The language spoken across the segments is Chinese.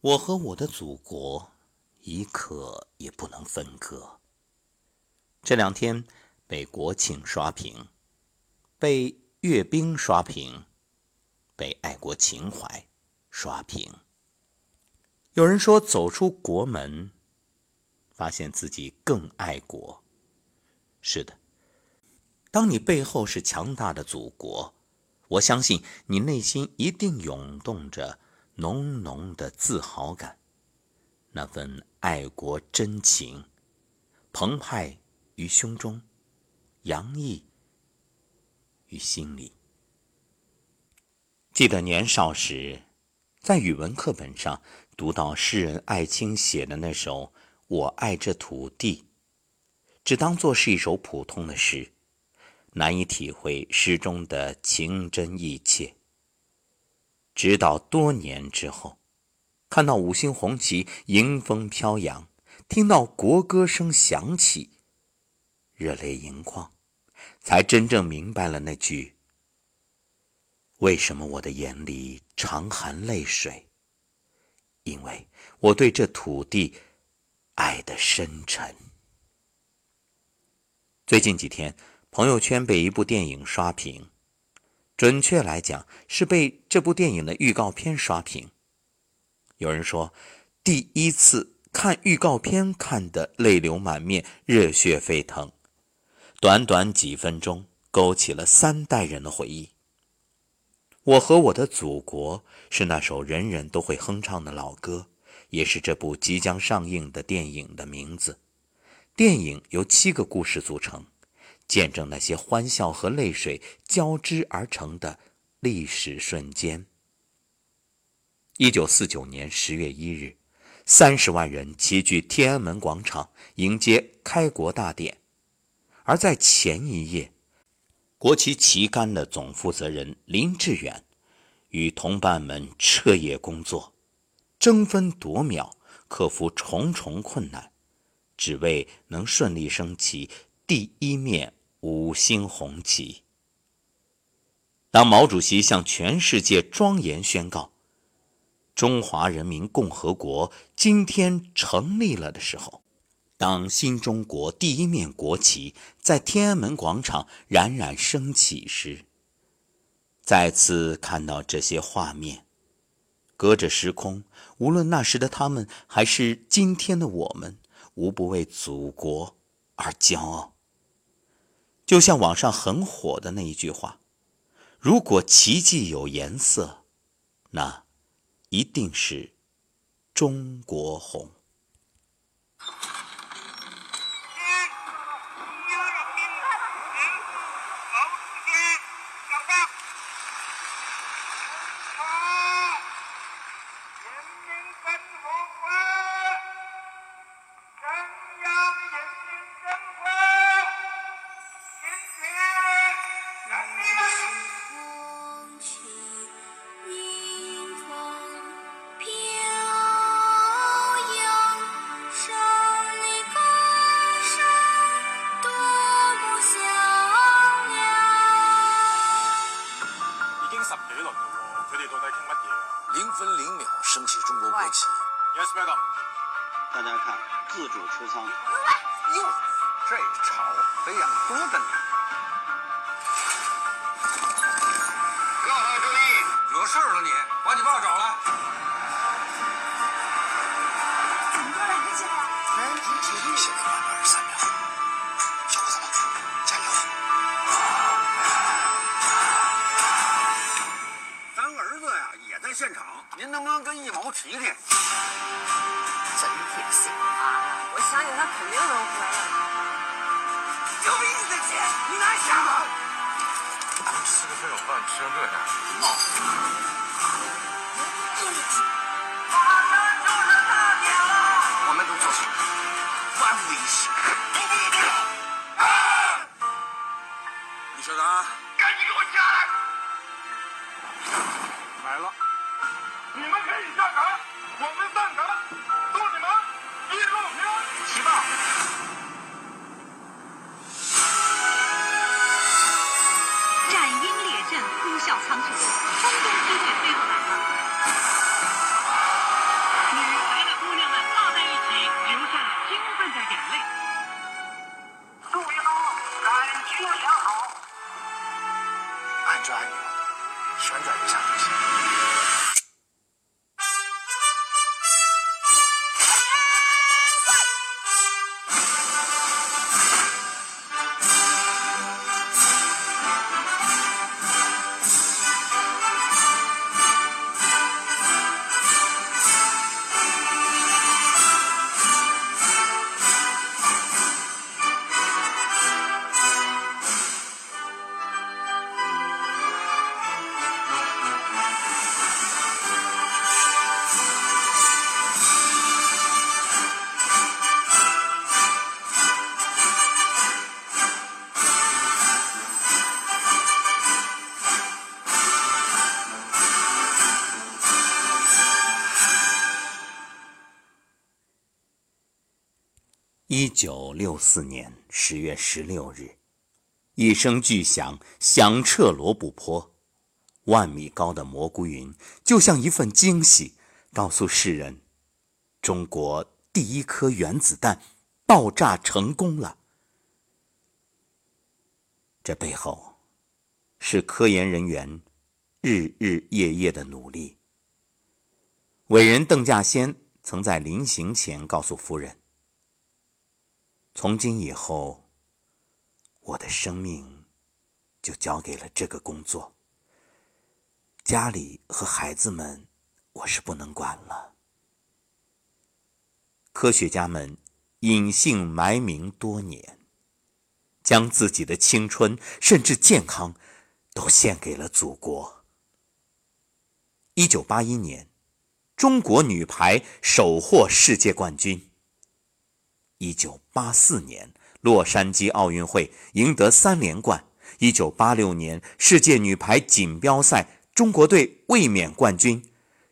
我和我的祖国一刻也不能分割。这两天被国庆刷屏，被阅兵刷屏，被爱国情怀刷屏。有人说，走出国门，发现自己更爱国。是的，当你背后是强大的祖国，我相信你内心一定涌动着浓浓的自豪感，那份爱国真情澎湃于胸中，洋溢于心里。记得年少时，在语文课本上读到诗人艾青写的那首《我爱这土地》。只当作是一首普通的诗，难以体会诗中的情真意切。直到多年之后，看到五星红旗迎风飘扬，听到国歌声响起，热泪盈眶，才真正明白了那句：“为什么我的眼里常含泪水？因为我对这土地爱的深沉。”最近几天，朋友圈被一部电影刷屏，准确来讲是被这部电影的预告片刷屏。有人说，第一次看预告片看得泪流满面、热血沸腾，短短几分钟勾起了三代人的回忆。我和我的祖国是那首人人都会哼唱的老歌，也是这部即将上映的电影的名字。电影由七个故事组成，见证那些欢笑和泪水交织而成的历史瞬间。一九四九年十月一日，三十万人齐聚天安门广场迎接开国大典，而在前一夜，国旗旗杆的总负责人林志远与同伴们彻夜工作，争分夺秒，克服重重困难。只为能顺利升起第一面五星红旗。当毛主席向全世界庄严宣告“中华人民共和国今天成立了”的时候，当新中国第一面国旗在天安门广场冉冉升起时，再次看到这些画面，隔着时空，无论那时的他们，还是今天的我们。无不为祖国而骄傲。就像网上很火的那一句话：“如果奇迹有颜色，那一定是中国红。”一毛提提？真贴心啊！我相信他肯定能回来。有比你的钱，你拿下吧？吃个分手饭，吃成这样，闹！按钮，旋转一下就行。六四年十月十六日，一声巨响响彻罗布泊，万米高的蘑菇云就像一份惊喜，告诉世人：中国第一颗原子弹爆炸成功了。这背后是科研人员日日夜夜的努力。伟人邓稼先曾在临行前告诉夫人：“从今以后，我的生命就交给了这个工作。家里和孩子们，我是不能管了。”科学家们隐姓埋名多年，将自己的青春甚至健康都献给了祖国。一九八一年。中国女排首获世界冠军。一九八四年洛杉矶奥运会赢得三连冠。一九八六年世界女排锦标赛，中国队卫冕冠军，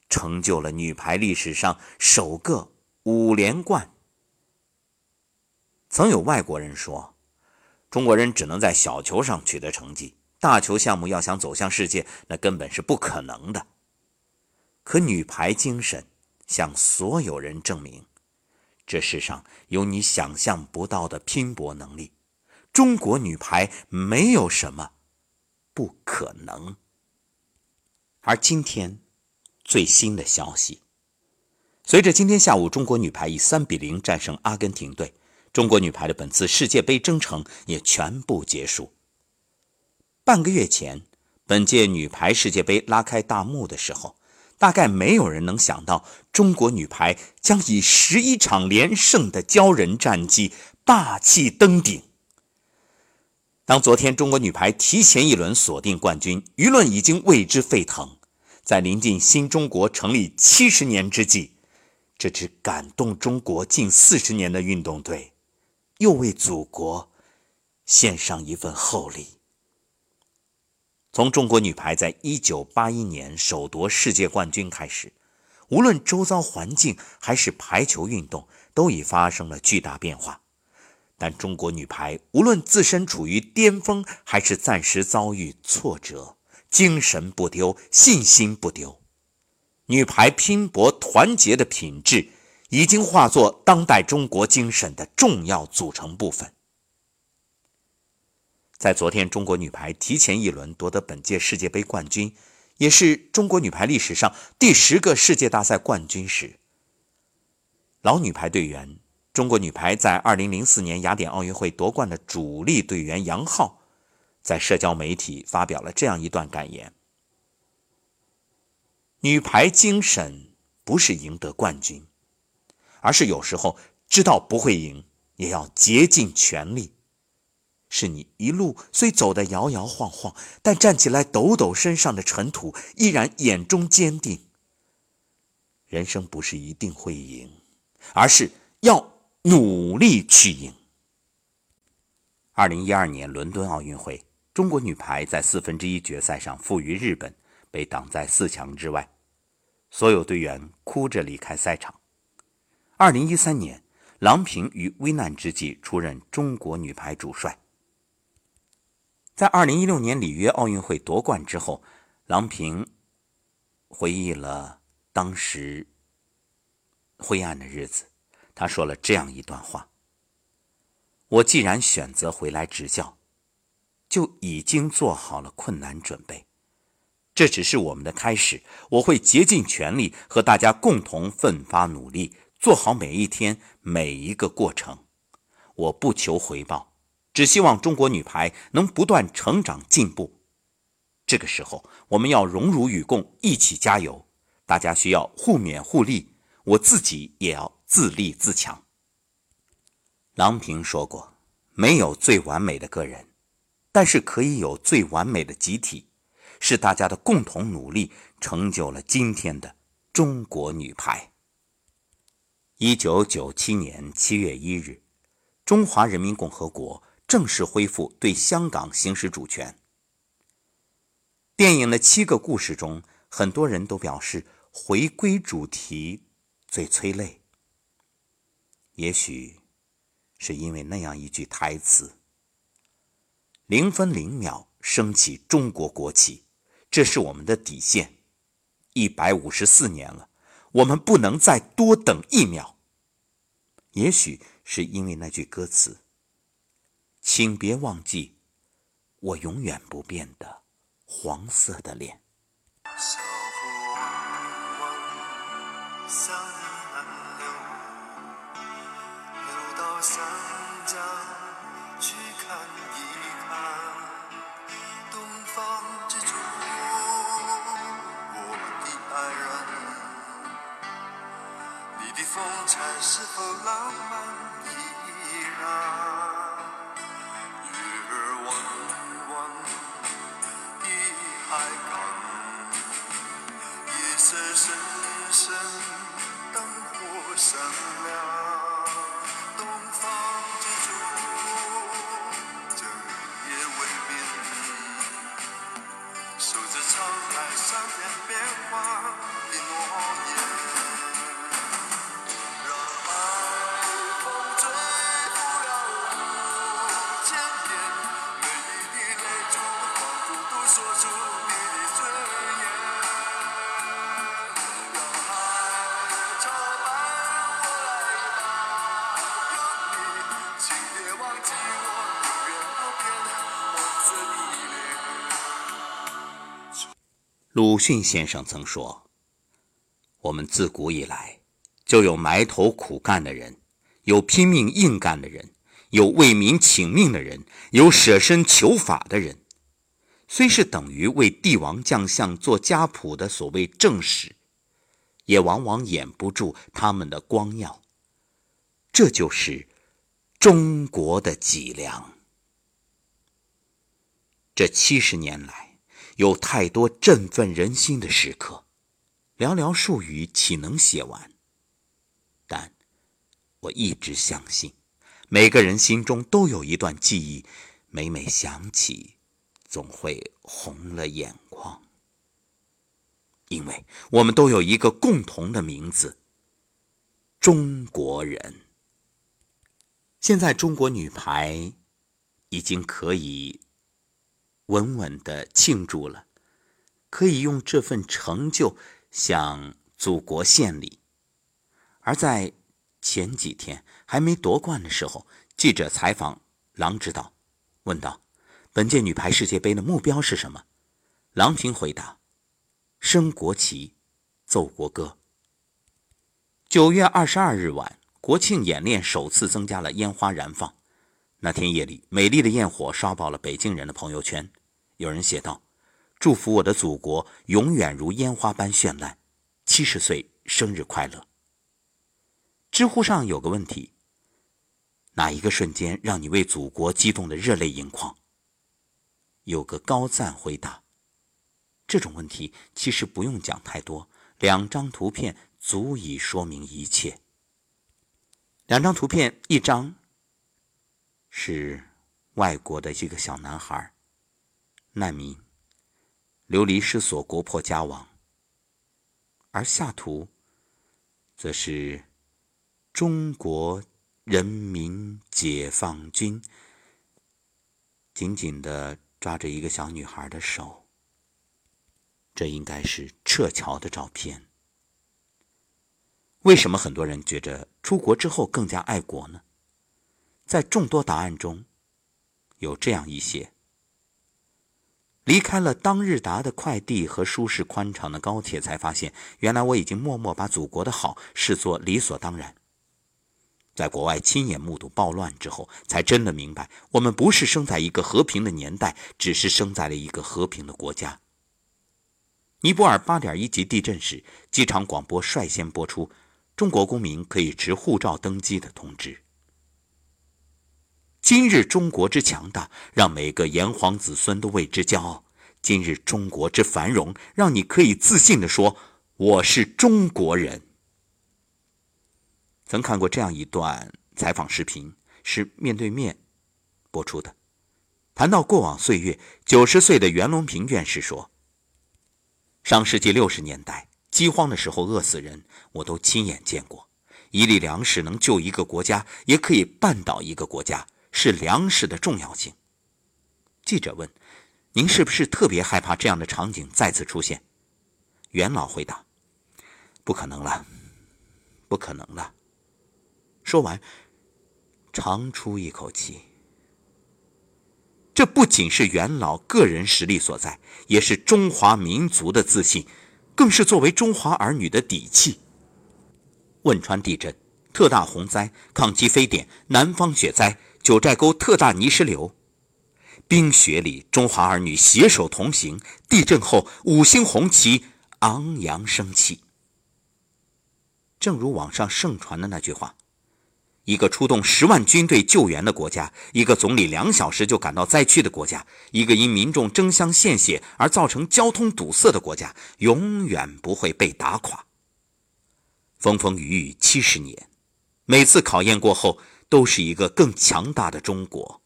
成就了女排历史上首个五连冠。曾有外国人说，中国人只能在小球上取得成绩，大球项目要想走向世界，那根本是不可能的。可女排精神向所有人证明，这世上有你想象不到的拼搏能力。中国女排没有什么不可能。而今天最新的消息，随着今天下午中国女排以三比零战胜阿根廷队，中国女排的本次世界杯征程也全部结束。半个月前，本届女排世界杯拉开大幕的时候。大概没有人能想到，中国女排将以十一场连胜的骄人战绩霸气登顶。当昨天中国女排提前一轮锁定冠军，舆论已经为之沸腾。在临近新中国成立七十年之际，这支感动中国近四十年的运动队，又为祖国献上一份厚礼。从中国女排在一九八一年首夺世界冠军开始，无论周遭环境还是排球运动，都已发生了巨大变化。但中国女排无论自身处于巅峰，还是暂时遭遇挫折，精神不丢，信心不丢。女排拼搏团结的品质，已经化作当代中国精神的重要组成部分。在昨天，中国女排提前一轮夺得本届世界杯冠军，也是中国女排历史上第十个世界大赛冠军时，老女排队员、中国女排在2004年雅典奥运会夺冠的主力队员杨昊，在社交媒体发表了这样一段感言：“女排精神不是赢得冠军，而是有时候知道不会赢，也要竭尽全力。”是你一路虽走得摇摇晃晃，但站起来抖抖身上的尘土，依然眼中坚定。人生不是一定会赢，而是要努力去赢。二零一二年伦敦奥运会，中国女排在四分之一决赛上负于日本，被挡在四强之外，所有队员哭着离开赛场。二零一三年，郎平于危难之际出任中国女排主帅。在二零一六年里约奥运会夺冠之后，郎平回忆了当时灰暗的日子。他说了这样一段话：“我既然选择回来执教，就已经做好了困难准备。这只是我们的开始，我会竭尽全力和大家共同奋发努力，做好每一天每一个过程。我不求回报。”只希望中国女排能不断成长进步。这个时候，我们要荣辱与共，一起加油。大家需要互勉互利，我自己也要自立自强。郎平说过：“没有最完美的个人，但是可以有最完美的集体，是大家的共同努力成就了今天的中国女排。”一九九七年七月一日，中华人民共和国。正式恢复对香港行使主权。电影的七个故事中，很多人都表示回归主题最催泪。也许是因为那样一句台词：“零分零秒升起中国国旗，这是我们的底线。一百五十四年了，我们不能再多等一秒。”也许是因为那句歌词，请别忘记我永远不变的黄色的脸。鲁迅先生曾说：“我们自古以来就有埋头苦干的人，有拼命硬干的人，有为民请命的人，有舍身求法的人。虽是等于为帝王将相做家谱的所谓正史，也往往掩不住他们的光耀。这就是中国的脊梁。这七十年来，有太多振奋人心的时刻，寥寥数语岂能写完？但我一直相信，每个人心中都有一段记忆，每每想起，总会红了眼眶。因为我们都有一个共同的名字——中国人。现在中国女排已经可以稳稳的庆祝了，可以用这份成就向祖国献礼。而在前几天还没夺冠的时候，记者采访郎指导，问道：“本届女排世界杯的目标是什么？”郎平回答：“升国旗，奏国歌。”九月二十二日晚，国庆演练首次增加了烟花燃放。那天夜里，美丽的焰火刷爆了北京人的朋友圈。有人写道：“祝福我的祖国永远如烟花般绚烂，七十岁生日快乐。”知乎上有个问题：哪一个瞬间让你为祖国激动的热泪盈眶？有个高赞回答：这种问题其实不用讲太多，两张图片足以说明一切。两张图片，一张是外国的一个小男孩，难民，流离失所，国破家亡；而下图则是中国人民解放军紧紧的抓着一个小女孩的手。这应该是撤侨的照片。为什么很多人觉着出国之后更加爱国呢？在众多答案中，有这样一些：离开了当日达的快递和舒适宽敞的高铁，才发现原来我已经默默把祖国的好视作理所当然。在国外亲眼目睹暴乱之后，才真的明白，我们不是生在一个和平的年代，只是生在了一个和平的国家。尼泊尔8.1级地震时，机场广播率先播出中国公民可以持护照登机的通知。今日中国之强大，让每个炎黄子孙都为之骄傲；今日中国之繁荣，让你可以自信地说：“我是中国人。”曾看过这样一段采访视频，是面对面播出的。谈到过往岁月，九十岁的袁隆平院士说：“上世纪六十年代饥荒的时候饿死人，我都亲眼见过。一粒粮食能救一个国家，也可以绊倒一个国家，是粮食的重要性。记者问：“您是不是特别害怕这样的场景再次出现？”元老回答：“不可能了，不可能了。”说完，长出一口气。这不仅是元老个人实力所在，也是中华民族的自信，更是作为中华儿女的底气。汶川地震、特大洪灾、抗击非典、南方雪灾、九寨沟特大泥石流，冰雪里中华儿女携手同行，地震后五星红旗昂扬升起。正如网上盛传的那句话。一个出动十万军队救援的国家，一个总理两小时就赶到灾区的国家，一个因民众争相献血而造成交通堵塞的国家，永远不会被打垮。风风雨雨七十年，每次考验过后，都是一个更强大的中国。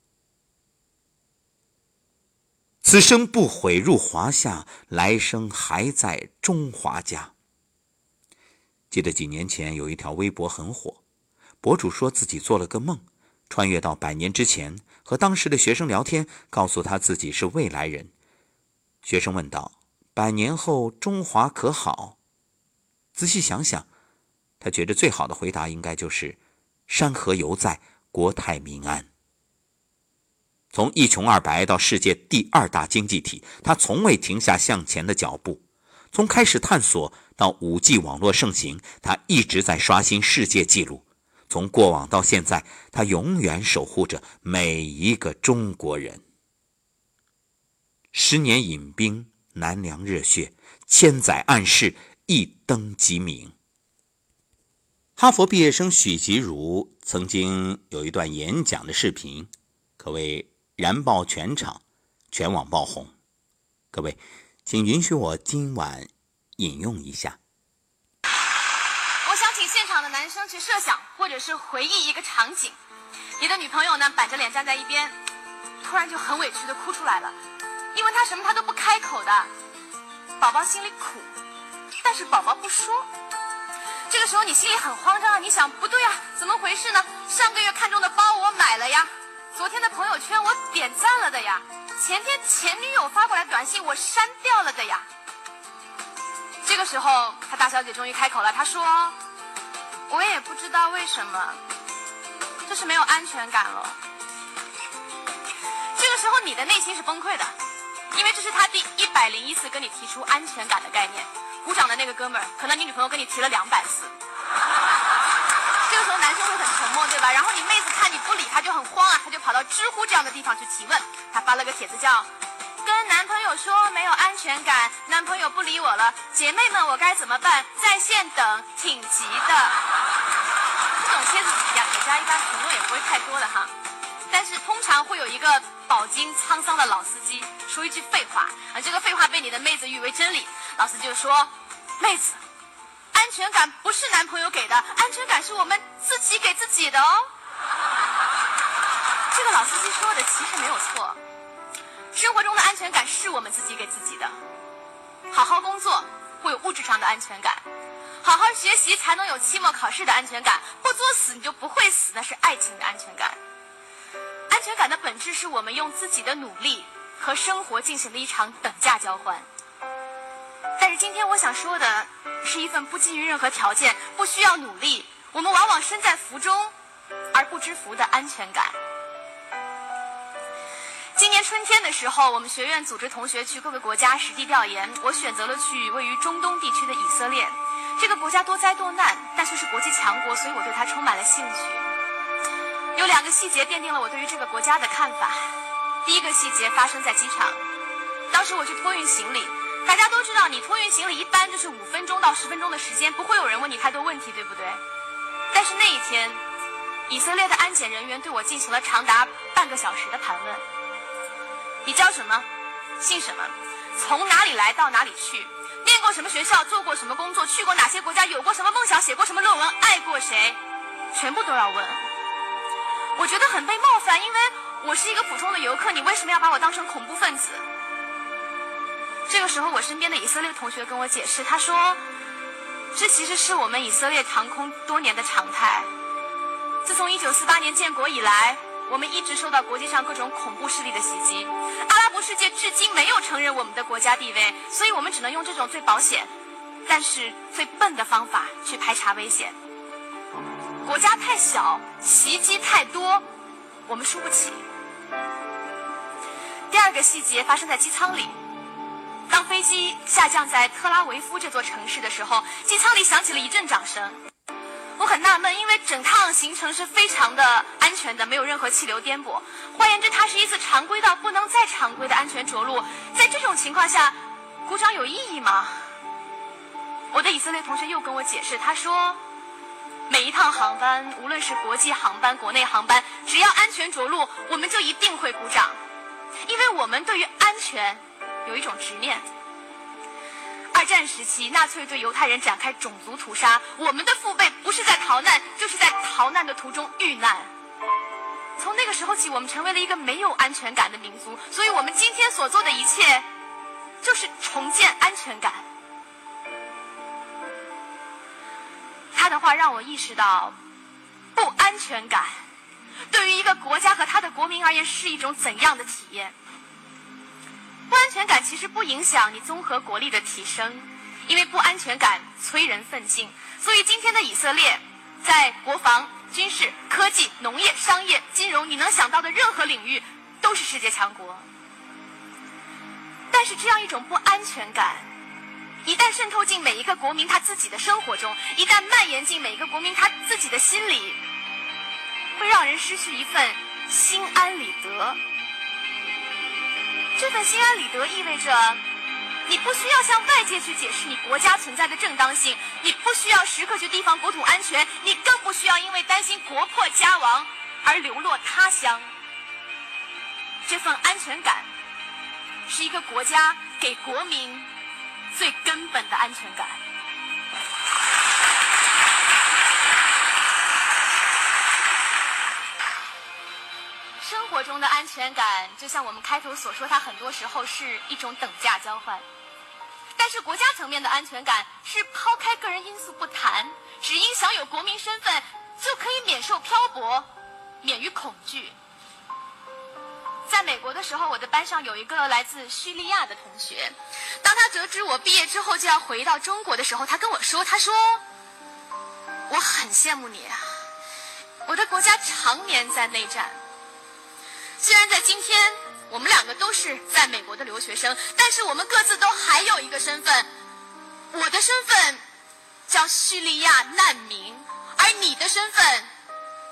此生不悔入华夏，来生还在中华家。记得几年前有一条微博很火。博主说自己做了个梦，穿越到百年之前，和当时的学生聊天，告诉他自己是未来人。学生问道：“百年后中华可好？”仔细想想，他觉得最好的回答应该就是“山河犹在，国泰民安”。从一穷二白到世界第二大经济体，他从未停下向前的脚步。从开始探索到五 G 网络盛行，他一直在刷新世界纪录。从过往到现在，他永远守护着每一个中国人。十年饮冰，难凉热血；千载暗示，一灯即明。哈佛毕业生许吉如曾经有一段演讲的视频，可谓燃爆全场，全网爆红。各位，请允许我今晚引用一下。我想请现场的男生去设想或者是回忆一个场景，你的女朋友呢板着脸站在一边，突然就很委屈的哭出来了，因为她什么她都不开口的，宝宝心里苦，但是宝宝不说。这个时候你心里很慌张啊，你想不对啊，怎么回事呢？上个月看中的包我买了呀，昨天的朋友圈我点赞了的呀，前天前女友发过来短信我删掉了的呀。这个时候，他大小姐终于开口了，她说。我也不知道为什么，就是没有安全感了。这个时候你的内心是崩溃的，因为这是他第一百零一次跟你提出安全感的概念。鼓掌的那个哥们儿，可能你女朋友跟你提了两百次。这个时候男生会很沉默，对吧？然后你妹子看你不理他，就很慌啊，他就跑到知乎这样的地方去提问。他发了个帖子叫。跟男朋友说没有安全感，男朋友不理我了，姐妹们我该怎么办？在线等，挺急的。这种帖子底下底下一般评论也不会太多的哈，但是通常会有一个饱经沧桑的老司机说一句废话，啊，这个废话被你的妹子誉为真理。老司机就说：“妹子，安全感不是男朋友给的，安全感是我们自己给自己的哦。”这个老司机说的其实没有错。生活中的安全感是我们自己给自己的。好好工作会有物质上的安全感，好好学习才能有期末考试的安全感。不作死你就不会死，那是爱情的安全感。安全感的本质是我们用自己的努力和生活进行了一场等价交换。但是今天我想说的是一份不基于任何条件、不需要努力，我们往往身在福中而不知福的安全感。今年春天的时候，我们学院组织同学去各个国家实地调研。我选择了去位于中东地区的以色列。这个国家多灾多难，但却是国际强国，所以我对它充满了兴趣。有两个细节奠定了我对于这个国家的看法。第一个细节发生在机场，当时我去托运行李。大家都知道，你托运行李一般就是五分钟到十分钟的时间，不会有人问你太多问题，对不对？但是那一天，以色列的安检人员对我进行了长达半个小时的盘问。你叫什么？姓什么？从哪里来到哪里去？念过什么学校？做过什么工作？去过哪些国家？有过什么梦想？写过什么论文？爱过谁？全部都要问。我觉得很被冒犯，因为我是一个普通的游客，你为什么要把我当成恐怖分子？这个时候，我身边的以色列同学跟我解释，他说：“这其实是我们以色列航空多年的常态。自从1948年建国以来，我们一直受到国际上各种恐怖势力的袭击。阿拉伯世界至今没有承认我们的国家地位，所以我们只能用这种最保险，但是最笨的方法去排查危险。国家太小，袭击太多，我们输不起。第二个细节发生在机舱里。当飞机下降在特拉维夫这座城市的时候，机舱里响起了一阵掌声。我很纳闷，因为整趟行程是非常的安全的，没有任何气流颠簸。换言之，它是一次常规到不能再常规的安全着陆。在这种情况下，鼓掌有意义吗？我的以色列同学又跟我解释，他说，每一趟航班，无论是国际航班、国内航班，只要安全着陆，我们就一定会鼓掌，因为我们对于安全。有一种执念。二战时期，纳粹对犹太人展开种族屠杀，我们的父辈不是在逃难，就是在逃难的途中遇难。从那个时候起，我们成为了一个没有安全感的民族，所以我们今天所做的一切，就是重建安全感。他的话让我意识到，不安全感对于一个国家和他的国民而言是一种怎样的体验。不安全感其实不影响你综合国力的提升，因为不安全感催人奋进。所以今天的以色列，在国防、军事、科技、农业、商业、金融，你能想到的任何领域，都是世界强国。但是这样一种不安全感，一旦渗透进每一个国民他自己的生活中，一旦蔓延进每一个国民他自己的心里，会让人失去一份心安理得。这份心安理得意味着，你不需要向外界去解释你国家存在的正当性，你不需要时刻去提防国土安全，你更不需要因为担心国破家亡而流落他乡。这份安全感，是一个国家给国民最根本的安全感。生活中的安全感，就像我们开头所说，它很多时候是一种等价交换。但是国家层面的安全感是抛开个人因素不谈，只因享有国民身份就可以免受漂泊，免于恐惧。在美国的时候，我的班上有一个来自叙利亚的同学，当他得知我毕业之后就要回到中国的时候，他跟我说：“他说，我很羡慕你啊，我的国家常年在内战。”虽然在今天我们两个都是在美国的留学生，但是我们各自都还有一个身份。我的身份叫叙利亚难民，而你的身份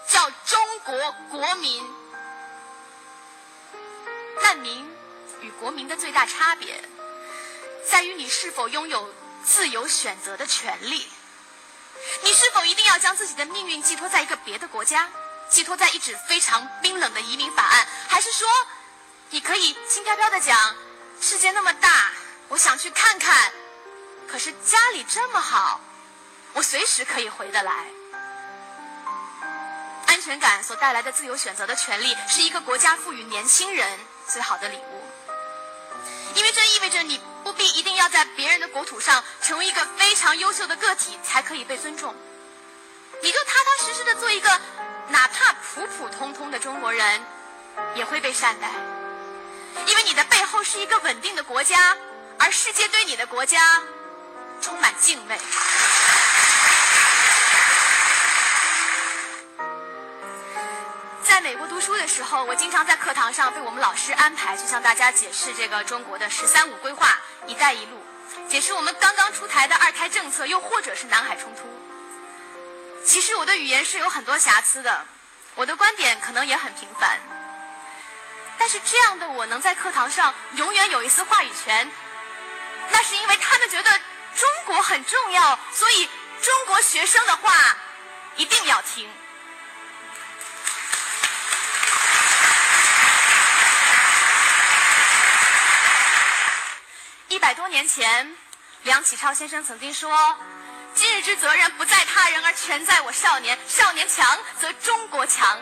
叫中国国民。难民与国民的最大差别，在于你是否拥有自由选择的权利。你是否一定要将自己的命运寄托在一个别的国家？寄托在一纸非常冰冷的移民法案，还是说，你可以轻飘飘的讲，世界那么大，我想去看看，可是家里这么好，我随时可以回得来。安全感所带来的自由选择的权利，是一个国家赋予年轻人最好的礼物，因为这意味着你不必一定要在别人的国土上成为一个非常优秀的个体才可以被尊重，你就踏踏实实的做一个。哪怕普普通通的中国人，也会被善待，因为你的背后是一个稳定的国家，而世界对你的国家充满敬畏。读书的时候，我经常在课堂上被我们老师安排去向大家解释这个中国的“十三五”规划、“一带一路”，解释我们刚刚出台的二胎政策，又或者是南海冲突。其实我的语言是有很多瑕疵的，我的观点可能也很平凡，但是这样的我能在课堂上永远有一丝话语权，那是因为他们觉得中国很重要，所以中国学生的话一定要听。年前，梁启超先生曾经说。今日之责任不在他人，而全在我少年。少年强则中国强。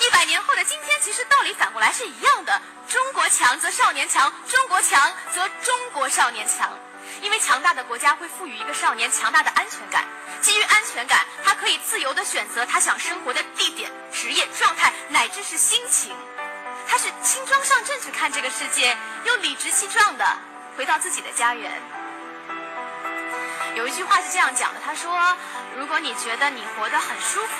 一百年后的今天，其实道理反过来是一样的：中国强则少年强，中国强则中国少年强。因为强大的国家会赋予一个少年强大的安全感，基于安全感，他可以自由地选择他想生活的地点、职业状态，乃至是心情。他是轻装上阵去看这个世界，又理直气壮的回到自己的家园。有一句话是这样讲的，他说：“如果你觉得你活得很舒服，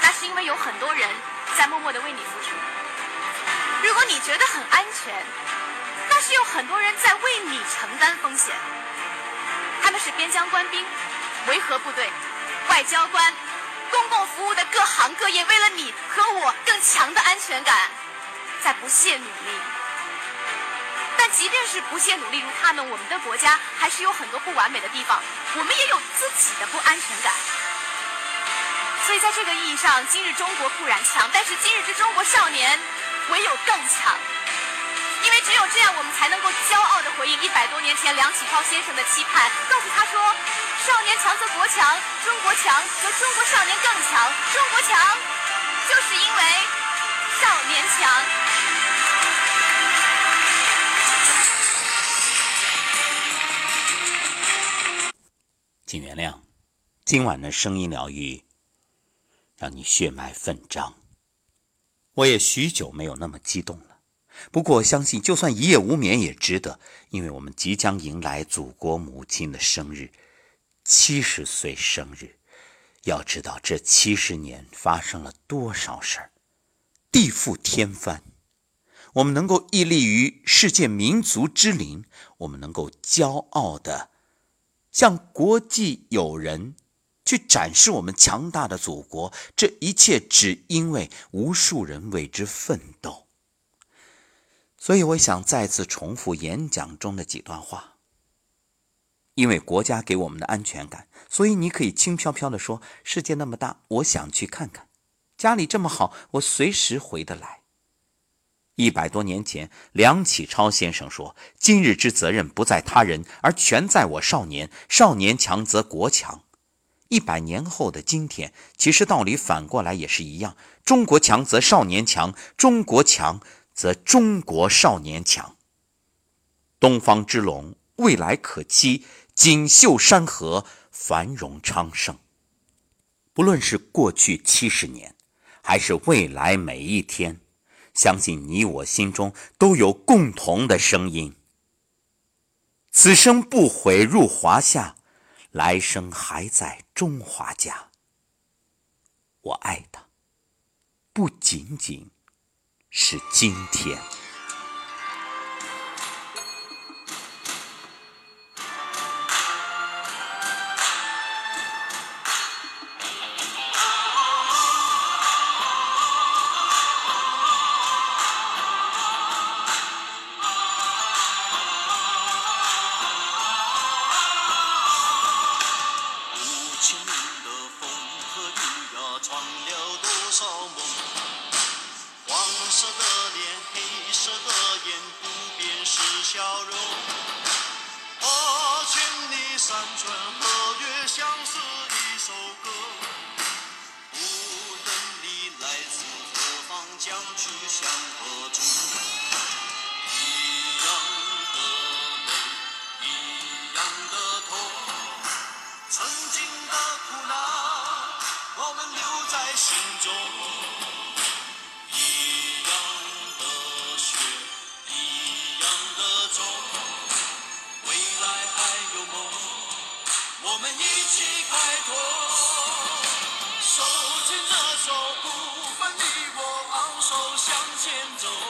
那是因为有很多人在默默的为你付出；如果你觉得很安全，那是有很多人在为你承担风险。他们是边疆官兵、维和部队、外交官、公共服务的各行各业，为了你和我更强的安全感，在不懈努力。但即便是不懈努力如他们，我们的国家还是有很多不完美的地方，我们也有自己的不安全感。所以在这个意义上，今日中国固然强，但是今日之中国少年唯有更强。因为只有这样，我们才能够骄傲地回应一百多年前梁启超先生的期盼，告诉他说：“少年强则国强，中国强则中国少年更强。中国强，就是因为少年强。”请原谅，今晚的声音疗愈让你血脉奋张。我也许久没有那么激动了。不过，相信就算一夜无眠也值得，因为我们即将迎来祖国母亲的生日，七十岁生日。要知道，这七十年发生了多少事儿，地覆天翻。我们能够屹立于世界民族之林，我们能够骄傲的。向国际友人去展示我们强大的祖国，这一切只因为无数人为之奋斗。所以，我想再次重复演讲中的几段话。因为国家给我们的安全感，所以你可以轻飘飘地说：“世界那么大，我想去看看。家里这么好，我随时回得来。”一百多年前，梁启超先生说：“今日之责任不在他人，而全在我少年。少年强则国强。”一百年后的今天，其实道理反过来也是一样：中国强则少年强，中国强则中国少年强。东方之龙，未来可期；锦绣山河，繁荣昌盛。不论是过去七十年，还是未来每一天。相信你我心中都有共同的声音。此生不悔入华夏，来生还在中华家。我爱的不仅仅是今天。就不分你我昂首向前走。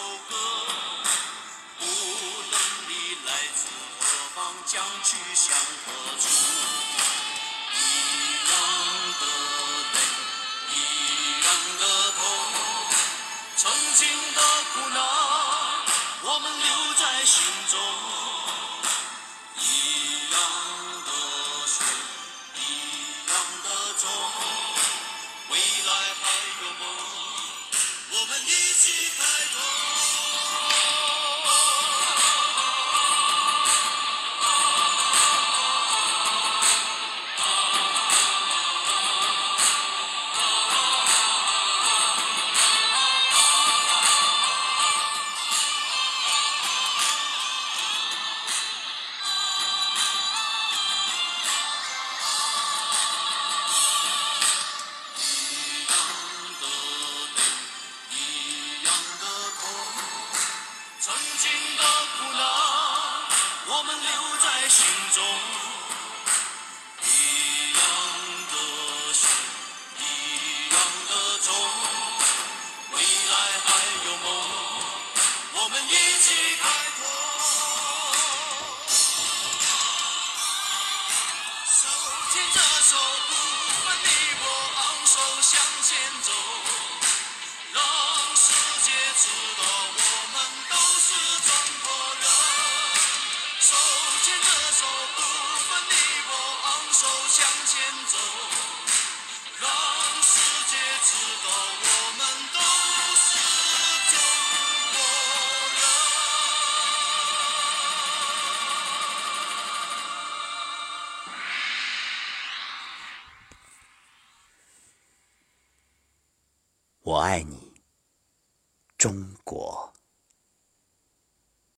首歌无论你来自何方将去向何处。一样的泪一样的痛曾经的苦难我们留在心中。一样曾经的苦难，我们留在心中。一样的心，一样的种，未来还有梦，我们一起开拓。手牵着手，向前走，让世界知道我们都是中国人。我爱你，中国。